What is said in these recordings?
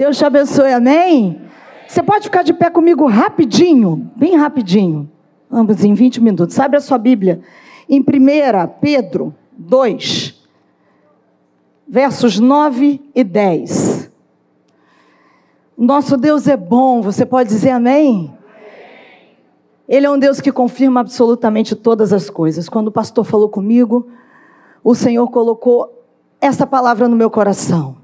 Deus te abençoe, amém? Você pode ficar de pé comigo rapidinho, bem rapidinho. Vamos em 20 minutos. Abre a sua Bíblia em 1 Pedro 2, versos 9 e 10. Nosso Deus é bom, você pode dizer amém? Ele é um Deus que confirma absolutamente todas as coisas. Quando o pastor falou comigo, o Senhor colocou essa palavra no meu coração.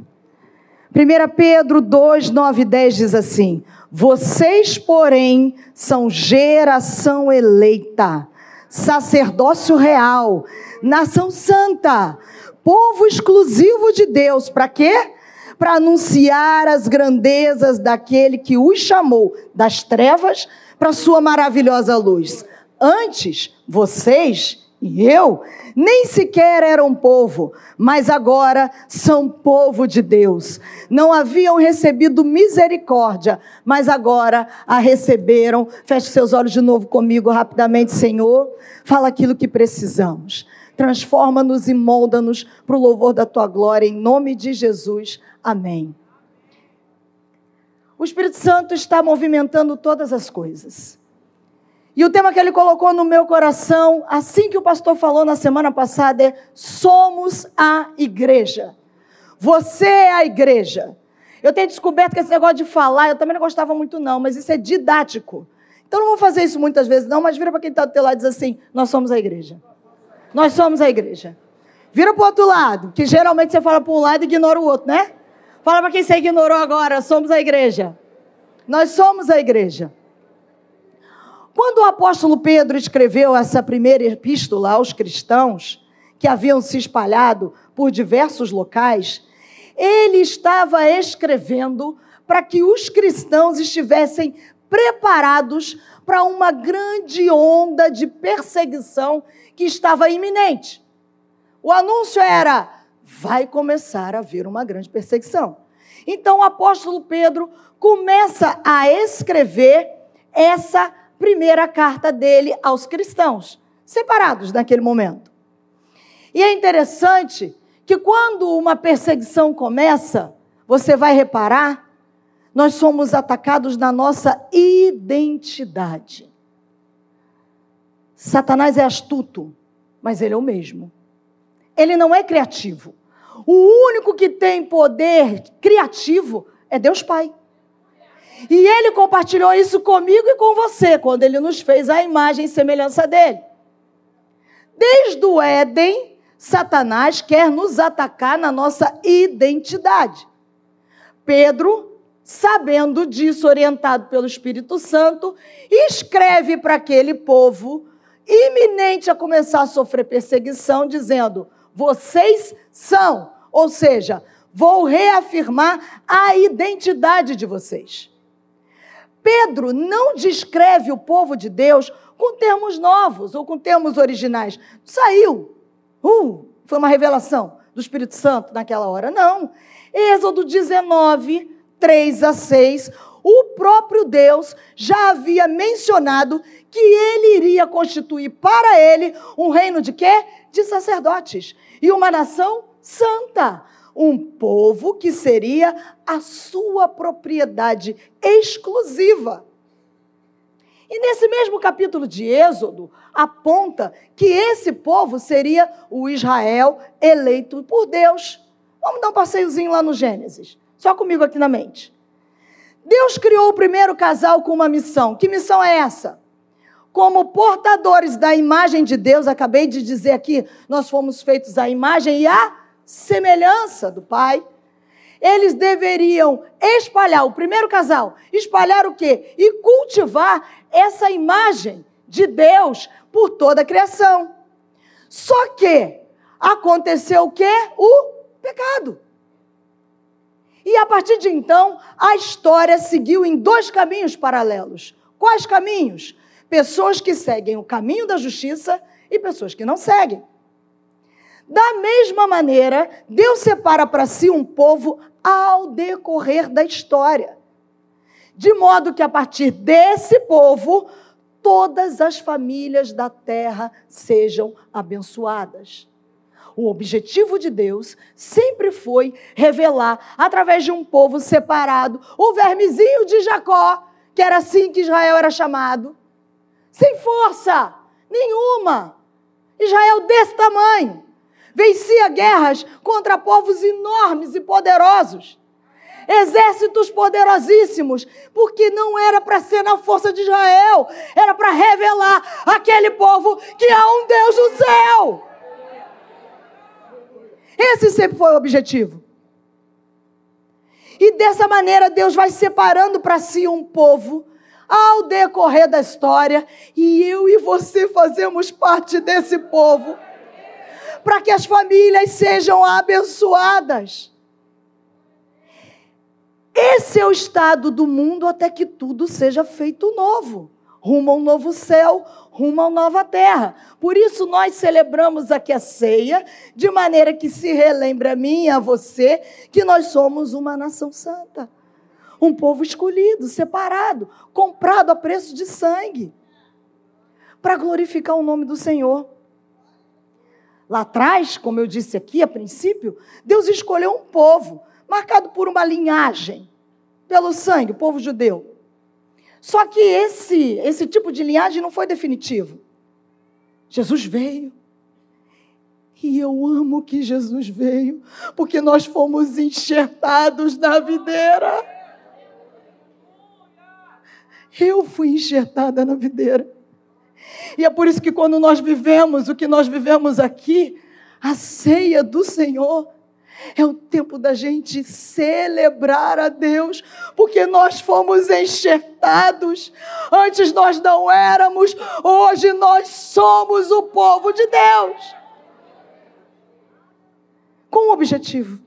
1 Pedro 2, 9 e 10 diz assim: Vocês, porém, são geração eleita, sacerdócio real, nação santa, povo exclusivo de Deus. Para quê? Para anunciar as grandezas daquele que os chamou das trevas para sua maravilhosa luz. Antes, vocês e eu nem sequer eram povo, mas agora são povo de Deus. Não haviam recebido misericórdia, mas agora a receberam. Feche seus olhos de novo comigo rapidamente, Senhor. Fala aquilo que precisamos. Transforma-nos e molda-nos para o louvor da tua glória, em nome de Jesus. Amém. O Espírito Santo está movimentando todas as coisas. E o tema que ele colocou no meu coração, assim que o pastor falou na semana passada, é: somos a igreja. Você é a igreja. Eu tenho descoberto que esse negócio de falar, eu também não gostava muito, não, mas isso é didático. Então não vou fazer isso muitas vezes, não, mas vira para quem está do teu lado e diz assim: nós somos a igreja. Nós somos a igreja. Vira para o outro lado, que geralmente você fala para um lado e ignora o outro, né? Fala para quem você ignorou agora, somos a igreja. Nós somos a igreja. Quando o apóstolo Pedro escreveu essa primeira epístola aos cristãos, que haviam se espalhado por diversos locais, ele estava escrevendo para que os cristãos estivessem preparados para uma grande onda de perseguição que estava iminente. O anúncio era: vai começar a haver uma grande perseguição. Então o apóstolo Pedro começa a escrever essa primeira carta dele aos cristãos, separados naquele momento. E é interessante que quando uma perseguição começa, você vai reparar, nós somos atacados na nossa identidade. Satanás é astuto, mas ele é o mesmo. Ele não é criativo. O único que tem poder criativo é Deus Pai. E ele compartilhou isso comigo e com você, quando ele nos fez a imagem e semelhança dele. Desde o Éden, Satanás quer nos atacar na nossa identidade. Pedro, sabendo disso, orientado pelo Espírito Santo, escreve para aquele povo, iminente a começar a sofrer perseguição, dizendo: vocês são, ou seja, vou reafirmar a identidade de vocês. Pedro não descreve o povo de Deus com termos novos ou com termos originais. Saiu. Uh, foi uma revelação do Espírito Santo naquela hora. Não. Êxodo 19, 3 a 6. O próprio Deus já havia mencionado que ele iria constituir para ele um reino de quê? De sacerdotes e uma nação santa um povo que seria a sua propriedade exclusiva. E nesse mesmo capítulo de Êxodo, aponta que esse povo seria o Israel eleito por Deus. Vamos dar um passeiozinho lá no Gênesis, só comigo aqui na mente. Deus criou o primeiro casal com uma missão. Que missão é essa? Como portadores da imagem de Deus, acabei de dizer aqui, nós fomos feitos à imagem e à semelhança do Pai, eles deveriam espalhar, o primeiro casal, espalhar o quê? E cultivar essa imagem de Deus por toda a criação. Só que aconteceu o quê? O pecado. E a partir de então, a história seguiu em dois caminhos paralelos. Quais caminhos? Pessoas que seguem o caminho da justiça e pessoas que não seguem. Da mesma maneira, Deus separa para si um povo ao decorrer da história. De modo que a partir desse povo, todas as famílias da terra sejam abençoadas. O objetivo de Deus sempre foi revelar, através de um povo separado, o vermezinho de Jacó, que era assim que Israel era chamado, sem força nenhuma. Israel desse tamanho vencia guerras contra povos enormes e poderosos exércitos poderosíssimos, porque não era para ser na força de Israel, era para revelar aquele povo que há um Deus no céu. Esse sempre foi o objetivo. E dessa maneira Deus vai separando para si um povo ao decorrer da história, e eu e você fazemos parte desse povo, para que as famílias sejam abençoadas. Esse é o estado do mundo até que tudo seja feito novo rumo a um novo céu, rumo a uma nova terra. Por isso nós celebramos aqui a ceia, de maneira que se relembre a mim e a você que nós somos uma nação santa. Um povo escolhido, separado, comprado a preço de sangue, para glorificar o nome do Senhor. Lá atrás, como eu disse aqui a princípio, Deus escolheu um povo marcado por uma linhagem, pelo sangue, o povo judeu. Só que esse, esse tipo de linhagem não foi definitivo. Jesus veio. E eu amo que Jesus veio, porque nós fomos enxertados na videira. Eu fui enxertada na videira. E é por isso que quando nós vivemos o que nós vivemos aqui, a ceia do Senhor, é o tempo da gente celebrar a Deus, porque nós fomos enxertados. Antes nós não éramos, hoje nós somos o povo de Deus. Com um objetivo: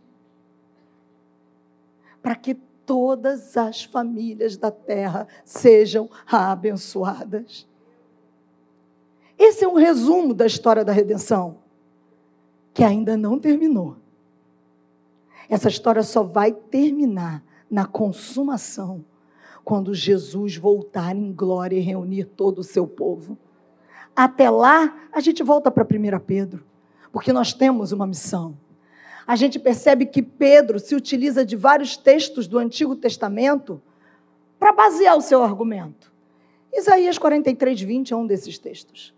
para que todas as famílias da terra sejam abençoadas. Esse é um resumo da história da redenção, que ainda não terminou. Essa história só vai terminar na consumação, quando Jesus voltar em glória e reunir todo o seu povo. Até lá, a gente volta para 1 Pedro, porque nós temos uma missão. A gente percebe que Pedro se utiliza de vários textos do Antigo Testamento para basear o seu argumento. Isaías 43, 20 é um desses textos.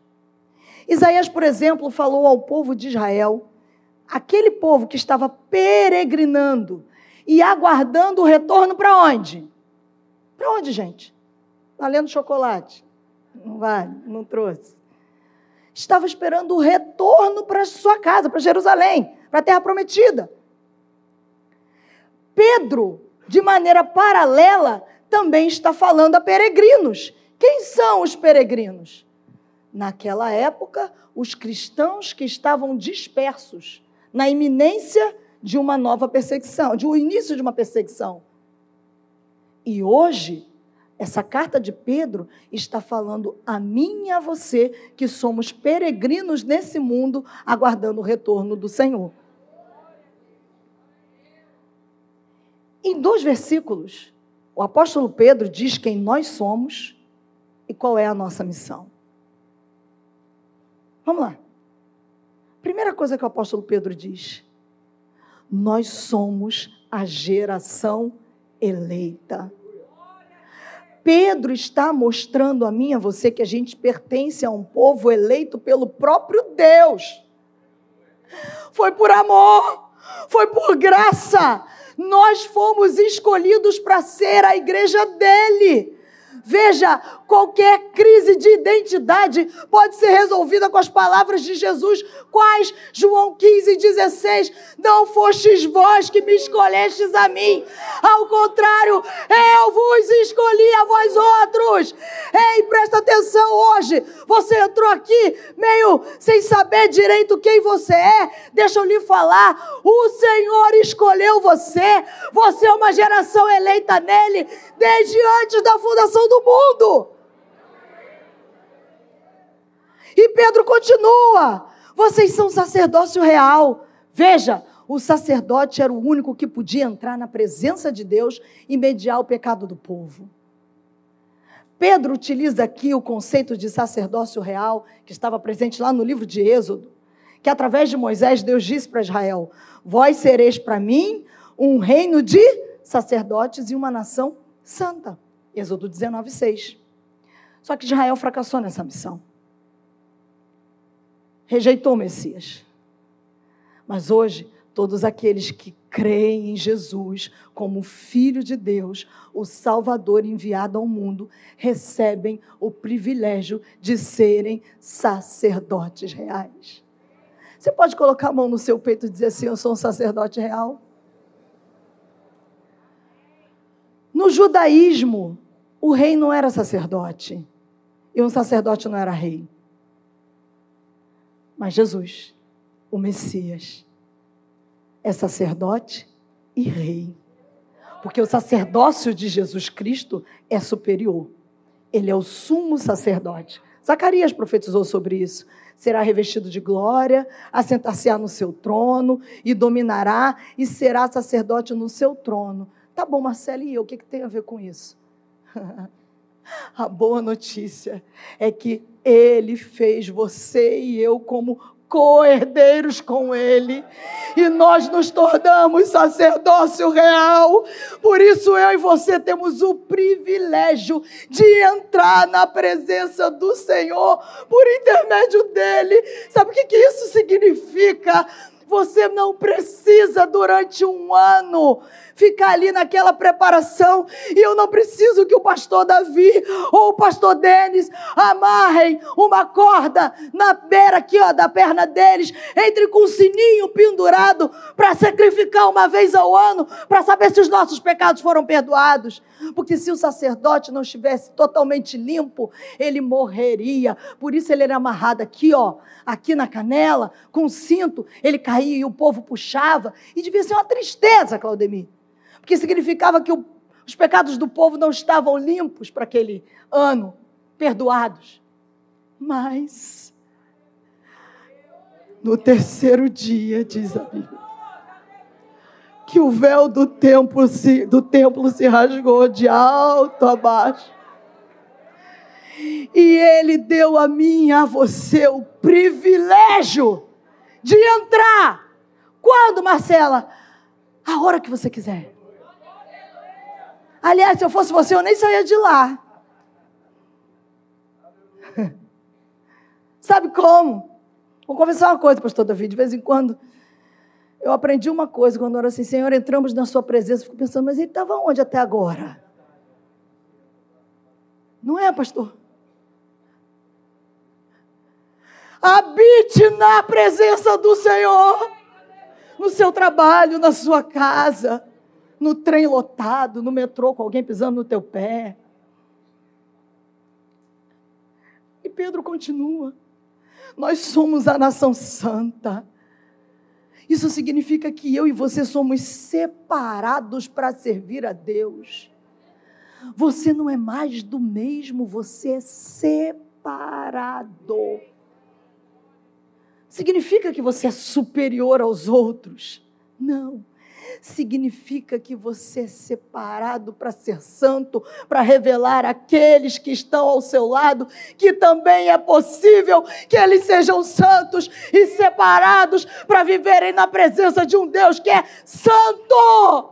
Isaías, por exemplo, falou ao povo de Israel aquele povo que estava peregrinando e aguardando o retorno para onde? Para onde, gente? Valendo chocolate. Não vale, não trouxe. Estava esperando o retorno para sua casa, para Jerusalém, para a terra prometida. Pedro, de maneira paralela, também está falando a peregrinos. Quem são os peregrinos? Naquela época, os cristãos que estavam dispersos na iminência de uma nova perseguição, de um início de uma perseguição. E hoje, essa carta de Pedro está falando a mim e a você que somos peregrinos nesse mundo, aguardando o retorno do Senhor. Em dois versículos, o apóstolo Pedro diz quem nós somos e qual é a nossa missão. Vamos lá. Primeira coisa que o apóstolo Pedro diz: nós somos a geração eleita. Pedro está mostrando a mim a você que a gente pertence a um povo eleito pelo próprio Deus. Foi por amor, foi por graça. Nós fomos escolhidos para ser a igreja dele. Veja, qualquer crise de identidade pode ser resolvida com as palavras de Jesus, quais? João 15, 16. Não fostes vós que me escolhestes a mim, ao contrário, eu vos escolhi a vós outros. Ei, presta atenção hoje. Você entrou aqui meio sem saber direito quem você é. Deixa eu lhe falar. O Senhor escolheu você. Você é uma geração eleita nele desde antes da fundação do mundo. E Pedro continua: vocês são sacerdócio real. Veja, o sacerdote era o único que podia entrar na presença de Deus e mediar o pecado do povo. Pedro utiliza aqui o conceito de sacerdócio real, que estava presente lá no livro de Êxodo, que através de Moisés Deus disse para Israel: Vós sereis para mim um reino de sacerdotes e uma nação santa. Êxodo 19, 6. Só que Israel fracassou nessa missão. Rejeitou o Messias. Mas hoje, todos aqueles que creem em Jesus como Filho de Deus, o Salvador enviado ao mundo, recebem o privilégio de serem sacerdotes reais. Você pode colocar a mão no seu peito e dizer assim: Eu sou um sacerdote real? No judaísmo, o rei não era sacerdote e um sacerdote não era rei. Mas Jesus, o Messias, é sacerdote e rei. Porque o sacerdócio de Jesus Cristo é superior. Ele é o sumo sacerdote. Zacarias profetizou sobre isso. Será revestido de glória, assentar-se-á no seu trono e dominará e será sacerdote no seu trono. Tá bom, Marcelo, e eu? O que, que tem a ver com isso? a boa notícia é que ele fez você e eu como co-herdeiros com Ele. E nós nos tornamos sacerdócio real. Por isso eu e você temos o privilégio de entrar na presença do Senhor por intermédio dele. Sabe o que, que isso significa? Você não precisa durante um ano ficar ali naquela preparação. E eu não preciso que o pastor Davi ou o pastor Denis amarrem uma corda na beira aqui, ó, da perna deles, entre com um sininho pendurado para sacrificar uma vez ao ano, para saber se os nossos pecados foram perdoados. Porque se o sacerdote não estivesse totalmente limpo, ele morreria. Por isso ele era amarrado aqui, ó, aqui na canela, com um cinto, ele caía e o povo puxava. E devia ser uma tristeza, Claudemir porque significava que o, os pecados do povo não estavam limpos para aquele ano, perdoados. Mas, no terceiro dia, diz a Bíblia, que o véu do templo se, do templo se rasgou de alto a baixo. E ele deu a mim e a você o privilégio de entrar. Quando, Marcela? A hora que você quiser. Aliás, se eu fosse você, eu nem saía de lá. Sabe como? Vou confessar uma coisa, pastor Davi, de vez em quando eu aprendi uma coisa quando eu era assim, Senhor, entramos na sua presença, fico pensando, mas ele estava onde até agora? Não é, pastor? Habite na presença do Senhor, no seu trabalho, na sua casa no trem lotado, no metrô com alguém pisando no teu pé. E Pedro continua. Nós somos a nação santa. Isso significa que eu e você somos separados para servir a Deus. Você não é mais do mesmo, você é separado. Significa que você é superior aos outros? Não significa que você é separado para ser santo, para revelar àqueles que estão ao seu lado que também é possível que eles sejam santos e separados para viverem na presença de um Deus que é santo.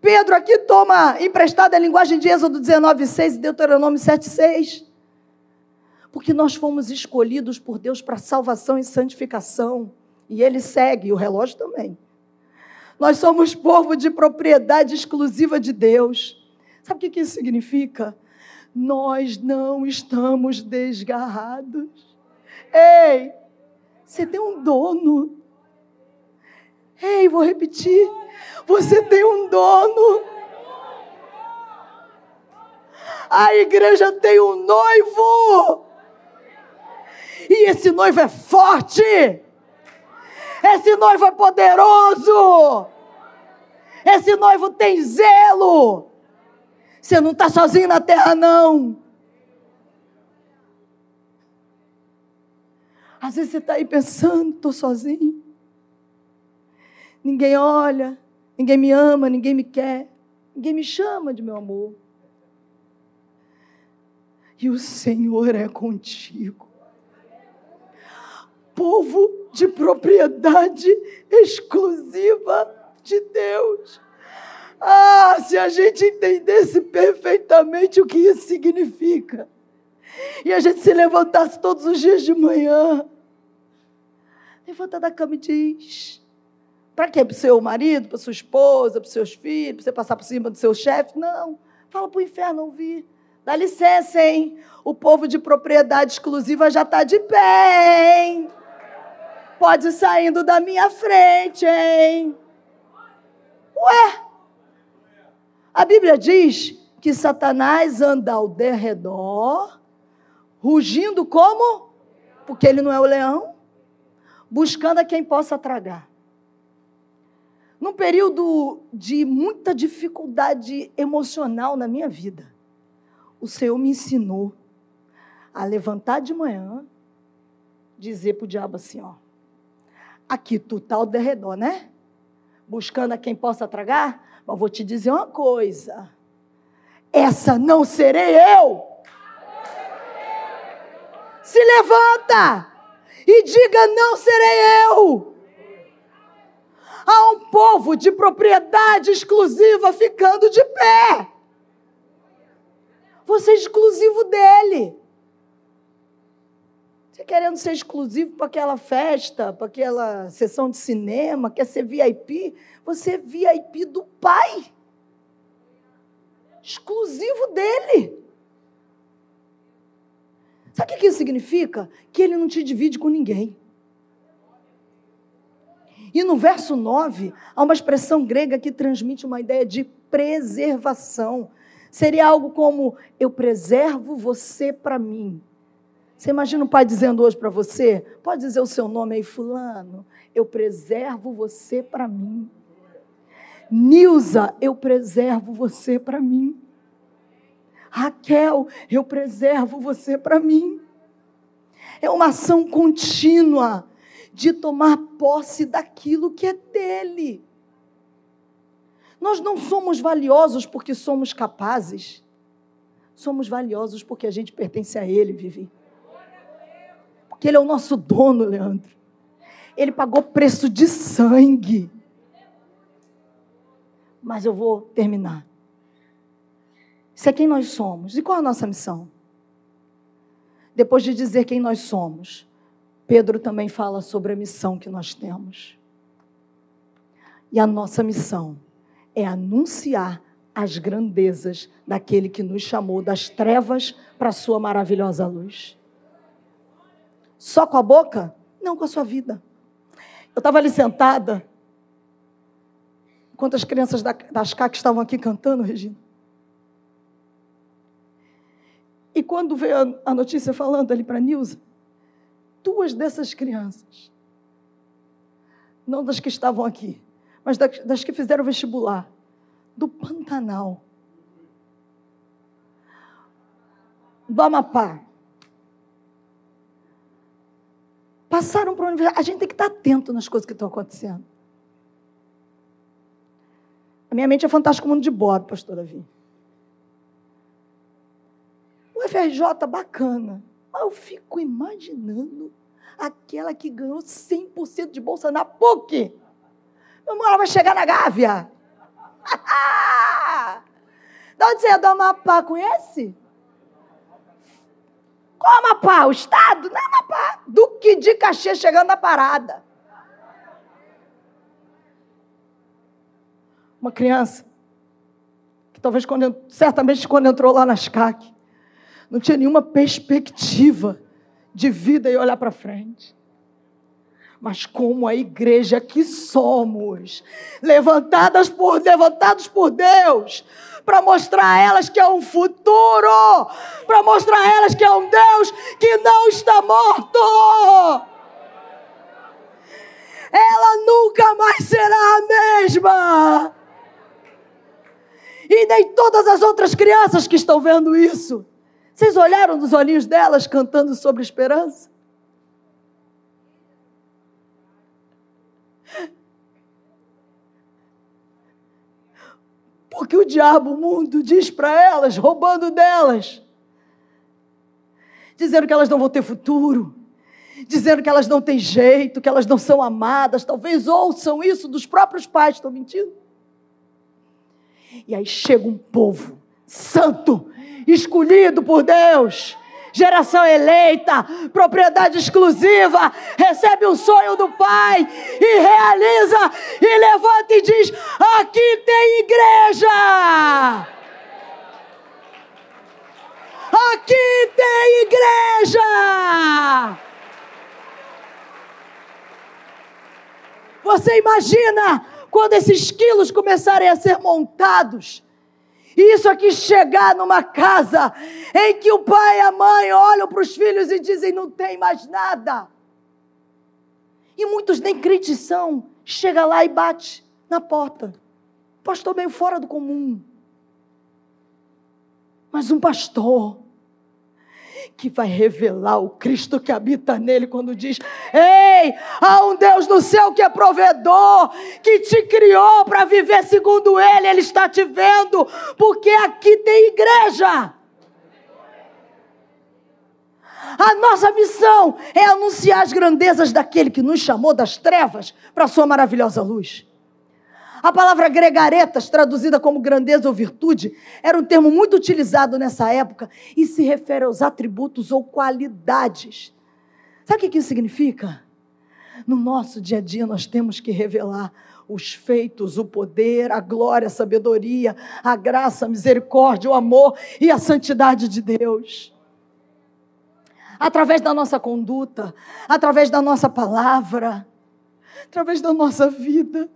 Pedro aqui toma emprestada a linguagem de Êxodo 19,6 e Deuteronômio 7,6 porque nós fomos escolhidos por Deus para salvação e santificação. E Ele segue, o relógio também. Nós somos povo de propriedade exclusiva de Deus. Sabe o que isso significa? Nós não estamos desgarrados. Ei, você tem um dono. Ei, vou repetir. Você tem um dono. A igreja tem um noivo. E esse noivo é forte. Esse noivo é poderoso. Esse noivo tem zelo. Você não está sozinho na terra, não. Às vezes você está aí pensando, estou sozinho. Ninguém olha, ninguém me ama, ninguém me quer, ninguém me chama de meu amor. e o Senhor é contigo. Povo de propriedade exclusiva de Deus. Ah, se a gente entendesse perfeitamente o que isso significa, e a gente se levantasse todos os dias de manhã, levanta da cama e diz: para quê? Para o seu marido, para sua esposa, para os seus filhos, para você passar por cima do seu chefe? Não. Fala para o inferno ouvir. Dá licença, hein? O povo de propriedade exclusiva já está de pé, hein? Pode ir saindo da minha frente, hein? Ué, a Bíblia diz que Satanás anda ao derredor, rugindo como? Porque ele não é o leão, buscando a quem possa tragar. Num período de muita dificuldade emocional na minha vida, o Senhor me ensinou a levantar de manhã, dizer para o diabo assim: ó, aqui tu tá ao derredor, né? buscando a quem possa tragar? Mas vou te dizer uma coisa: essa não serei eu. Se levanta e diga: não serei eu. Há um povo de propriedade exclusiva ficando de pé. Você é exclusivo dele. Você querendo ser exclusivo para aquela festa, para aquela sessão de cinema, quer ser VIP, você é VIP do Pai. Exclusivo dele. Sabe o que isso significa? Que ele não te divide com ninguém. E no verso 9, há uma expressão grega que transmite uma ideia de preservação. Seria algo como: Eu preservo você para mim. Você imagina o pai dizendo hoje para você? Pode dizer o seu nome aí, Fulano. Eu preservo você para mim. Nilza, eu preservo você para mim. Raquel, eu preservo você para mim. É uma ação contínua de tomar posse daquilo que é dele. Nós não somos valiosos porque somos capazes. Somos valiosos porque a gente pertence a ele, Vivi que Ele é o nosso dono, Leandro. Ele pagou preço de sangue. Mas eu vou terminar. Isso é quem nós somos. E qual é a nossa missão? Depois de dizer quem nós somos, Pedro também fala sobre a missão que nós temos. E a nossa missão é anunciar as grandezas daquele que nos chamou das trevas para a sua maravilhosa luz. Só com a boca? Não, com a sua vida. Eu estava ali sentada, enquanto as crianças das CAC estavam aqui cantando, Regina. E quando veio a notícia falando ali para a Nilza, duas dessas crianças, não das que estavam aqui, mas das que fizeram vestibular, do Pantanal, do Amapá, passaram para a universidade. A gente tem que estar atento nas coisas que estão acontecendo. A minha mente é fantástico mundo de Bob, pastor Davi. O FRJ bacana. Mas eu fico imaginando aquela que ganhou 100% de bolsa na PUC. Meu irmão, ela vai chegar na Gávea. da onde você é do Amapá? Conhece? Qual Amapá? O Estado? Não é Amapá. Duque de Caxias chegando na parada. Uma criança que talvez quando, certamente quando entrou lá nas CAC, não tinha nenhuma perspectiva de vida e olhar para frente. Mas como a igreja que somos, levantadas por, levantados por Deus, para mostrar a elas que é um futuro, para mostrar a elas que é um Deus que não está morto. Ela nunca mais será a mesma. E nem todas as outras crianças que estão vendo isso. Vocês olharam nos olhinhos delas cantando sobre esperança? Porque o diabo, o mundo, diz para elas, roubando delas: dizendo que elas não vão ter futuro, dizendo que elas não têm jeito, que elas não são amadas. Talvez ouçam isso dos próprios pais, estou mentindo. E aí chega um povo santo, escolhido por Deus, geração eleita, propriedade exclusiva, recebe o sonho do Pai e realiza, e levanta e diz: aqui tem igreja! Aqui tem igreja! Você imagina quando esses quilos começarem a ser montados? Isso aqui chegar numa casa em que o pai e a mãe olham para os filhos e dizem: não tem mais nada. E muitos nem crentes são. Chega lá e bate na porta. Pastor meio fora do comum. Mas um pastor que vai revelar o Cristo que habita nele quando diz: Ei, há um Deus no céu que é provedor, que te criou para viver segundo Ele, Ele está te vendo, porque aqui tem igreja. A nossa missão é anunciar as grandezas daquele que nos chamou das trevas para a sua maravilhosa luz. A palavra gregaretas, traduzida como grandeza ou virtude, era um termo muito utilizado nessa época e se refere aos atributos ou qualidades. Sabe o que isso significa? No nosso dia a dia, nós temos que revelar os feitos, o poder, a glória, a sabedoria, a graça, a misericórdia, o amor e a santidade de Deus. Através da nossa conduta, através da nossa palavra, através da nossa vida.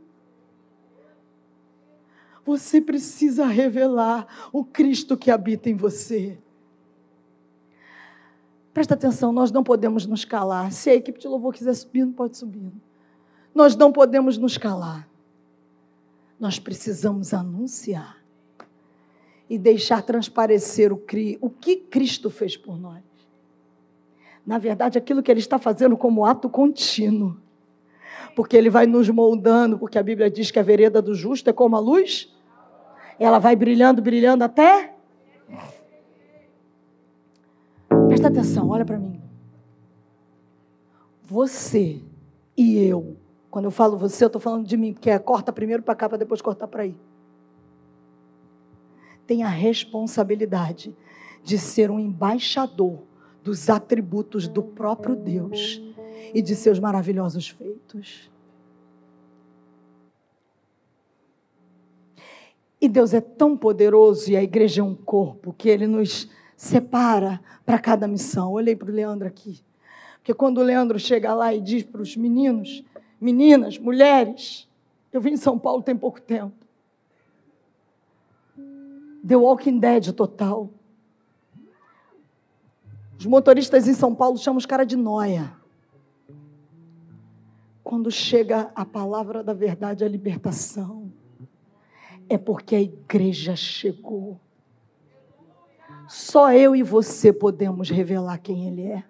Você precisa revelar o Cristo que habita em você. Presta atenção, nós não podemos nos calar. Se a equipe de louvor quiser subir, não pode subir. Nós não podemos nos calar. Nós precisamos anunciar e deixar transparecer o, o que Cristo fez por nós. Na verdade, aquilo que Ele está fazendo como ato contínuo. Porque Ele vai nos moldando, porque a Bíblia diz que a vereda do justo é como a luz ela vai brilhando, brilhando até. Presta atenção, olha para mim. Você e eu, quando eu falo você, eu estou falando de mim, porque é corta primeiro para cá para depois cortar para aí. Tem a responsabilidade de ser um embaixador dos atributos do próprio Deus e de seus maravilhosos feitos. E Deus é tão poderoso e a igreja é um corpo que ele nos separa para cada missão. Olhei para o Leandro aqui. Porque quando o Leandro chega lá e diz para os meninos, meninas, mulheres, eu vim em São Paulo tem pouco tempo. The Walking Dead total. Os motoristas em São Paulo chamam os caras de noia. Quando chega a palavra da verdade, a libertação é porque a igreja chegou. Só eu e você podemos revelar quem Ele é.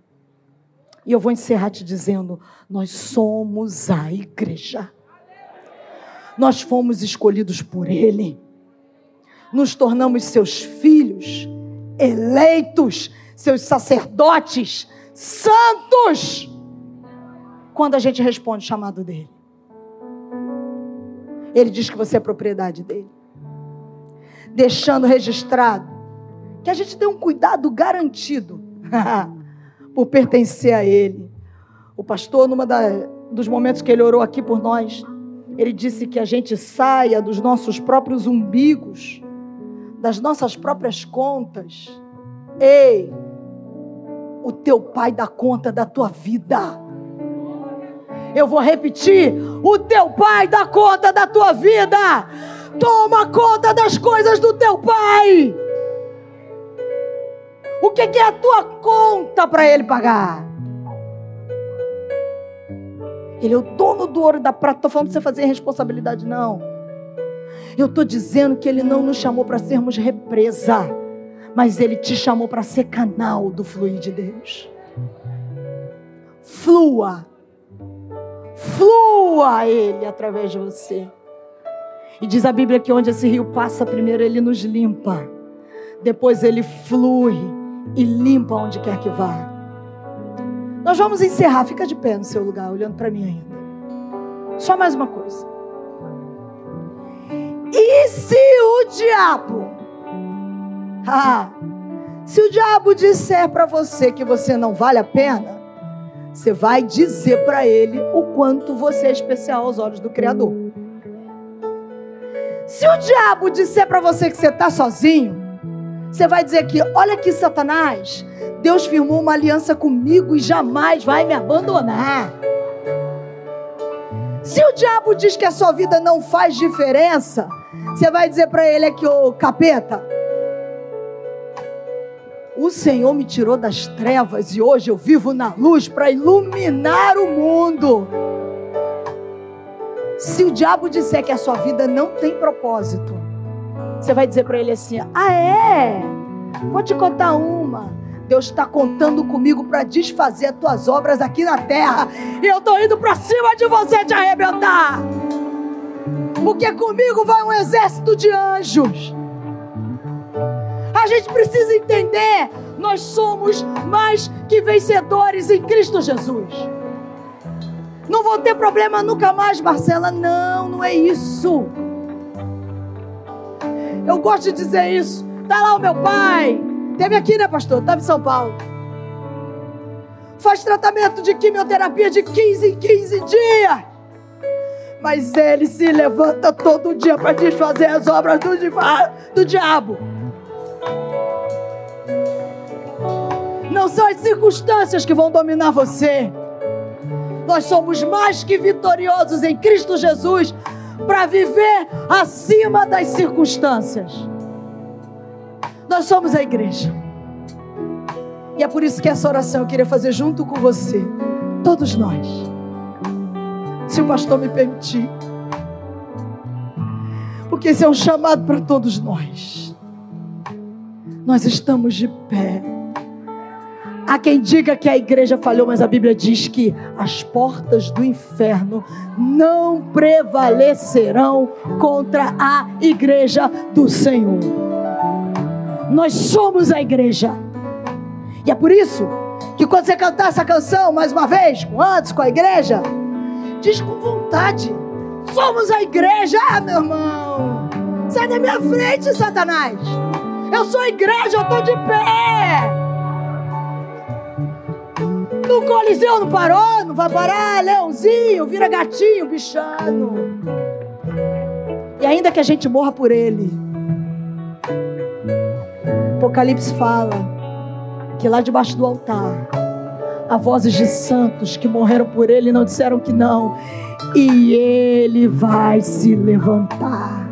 E eu vou encerrar te dizendo: nós somos a igreja. Nós fomos escolhidos por Ele. Nos tornamos seus filhos, eleitos, seus sacerdotes, santos. Quando a gente responde o chamado dele. Ele diz que você é propriedade dele. Deixando registrado que a gente tem um cuidado garantido por pertencer a ele. O pastor, numa da, dos momentos que ele orou aqui por nós, ele disse que a gente saia dos nossos próprios umbigos, das nossas próprias contas. Ei, o teu pai dá conta da tua vida. Eu vou repetir: o teu pai dá conta da tua vida. Toma conta das coisas do teu pai. O que, é a tua conta para ele pagar? Ele é o dono do ouro da prata. Estou falando para você fazer responsabilidade, não. Eu estou dizendo que ele não nos chamou para sermos represa, mas ele te chamou para ser canal do fluir de Deus. Flua flua Ele através de você. E diz a Bíblia que onde esse rio passa, primeiro ele nos limpa, depois ele flui e limpa onde quer que vá. Nós vamos encerrar, fica de pé no seu lugar, olhando para mim ainda. Só mais uma coisa. E se o diabo, ah, se o diabo disser para você que você não vale a pena, você vai dizer para ele o quanto você é especial aos olhos do Criador. Se o diabo disser para você que você está sozinho, você vai dizer que, olha aqui, Satanás, Deus firmou uma aliança comigo e jamais vai me abandonar. Se o diabo diz que a sua vida não faz diferença, você vai dizer para ele aqui, ô capeta, o Senhor me tirou das trevas e hoje eu vivo na luz para iluminar o mundo. Se o diabo disser que a sua vida não tem propósito, você vai dizer para ele assim: Ah, é? Vou te contar uma. Deus está contando comigo para desfazer as tuas obras aqui na terra. E eu estou indo para cima de você te arrebentar. Porque comigo vai um exército de anjos. Gente precisa entender: nós somos mais que vencedores em Cristo Jesus. Não vou ter problema nunca mais, Marcela. Não, não é isso. Eu gosto de dizer isso. Tá lá o meu pai. Teve aqui, né, pastor? Estava em São Paulo. Faz tratamento de quimioterapia de 15 em 15 dias. Mas ele se levanta todo dia para desfazer as obras do, do diabo. Não são as circunstâncias que vão dominar você. Nós somos mais que vitoriosos em Cristo Jesus para viver acima das circunstâncias. Nós somos a igreja. E é por isso que essa oração eu queria fazer junto com você, todos nós. Se o pastor me permitir. Porque esse é um chamado para todos nós. Nós estamos de pé. Há quem diga que a igreja falhou, mas a Bíblia diz que as portas do inferno não prevalecerão contra a igreja do Senhor. Nós somos a igreja. E é por isso que quando você cantar essa canção mais uma vez, com antes, com a igreja, diz com vontade: somos a igreja, ah, meu irmão. Sai da minha frente, Satanás. Eu sou a igreja, eu estou de pé. No Coliseu não parou, não vai parar, leãozinho, vira gatinho, bichano. E ainda que a gente morra por ele, Apocalipse fala que lá debaixo do altar há vozes de santos que morreram por ele e não disseram que não, e ele vai se levantar.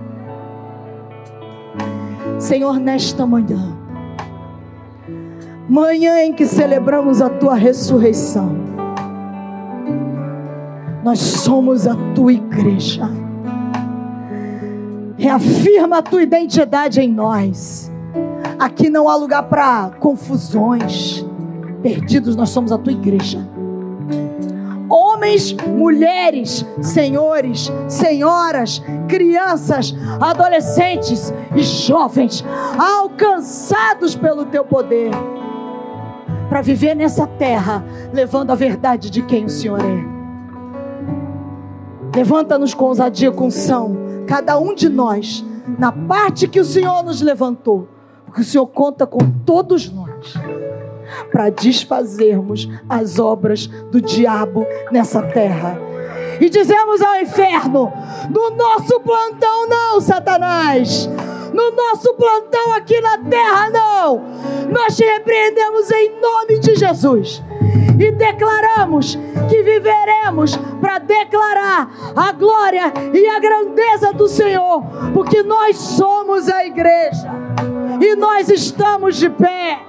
Senhor, nesta manhã, manhã em que celebramos a tua ressurreição, nós somos a tua igreja. Reafirma a tua identidade em nós. Aqui não há lugar para confusões. Perdidos, nós somos a tua igreja. Homens, mulheres, senhores, senhoras, crianças, adolescentes e jovens, alcançados pelo teu poder para viver nessa terra, levando a verdade de quem o Senhor é. Levanta-nos com ousadia, com são, cada um de nós, na parte que o Senhor nos levantou, porque o Senhor conta com todos nós, para desfazermos as obras do diabo nessa terra. E dizemos ao inferno: no nosso plantão, não, Satanás no nosso plantão aqui na terra, não. Nós te repreendemos em nome de Jesus e declaramos que viveremos para declarar a glória e a grandeza do Senhor, porque nós somos a igreja e nós estamos de pé.